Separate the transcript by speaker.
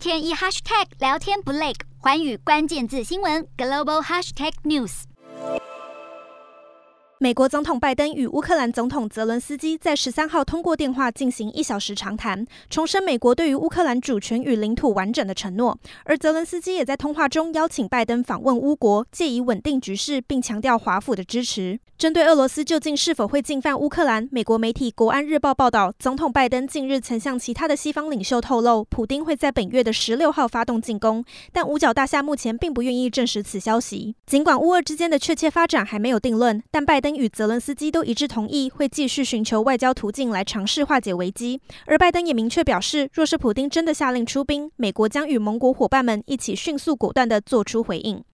Speaker 1: 天一 hashtag 聊天不累，寰宇关键字新闻 global hashtag news。
Speaker 2: 美国总统拜登与乌克兰总统泽伦斯基在十三号通过电话进行一小时长谈，重申美国对于乌克兰主权与领土完整的承诺。而泽伦斯基也在通话中邀请拜登访问乌国，借以稳定局势，并强调华府的支持。针对俄罗斯究竟是否会进犯乌克兰，美国媒体《国安日报》报道，总统拜登近日曾向其他的西方领袖透露，普丁会在本月的十六号发动进攻，但五角大厦目前并不愿意证实此消息。尽管乌俄之间的确切发展还没有定论，但拜登。与泽伦斯基都一致同意，会继续寻求外交途径来尝试化解危机。而拜登也明确表示，若是普丁真的下令出兵，美国将与盟国伙伴们一起迅速果断地做出回应。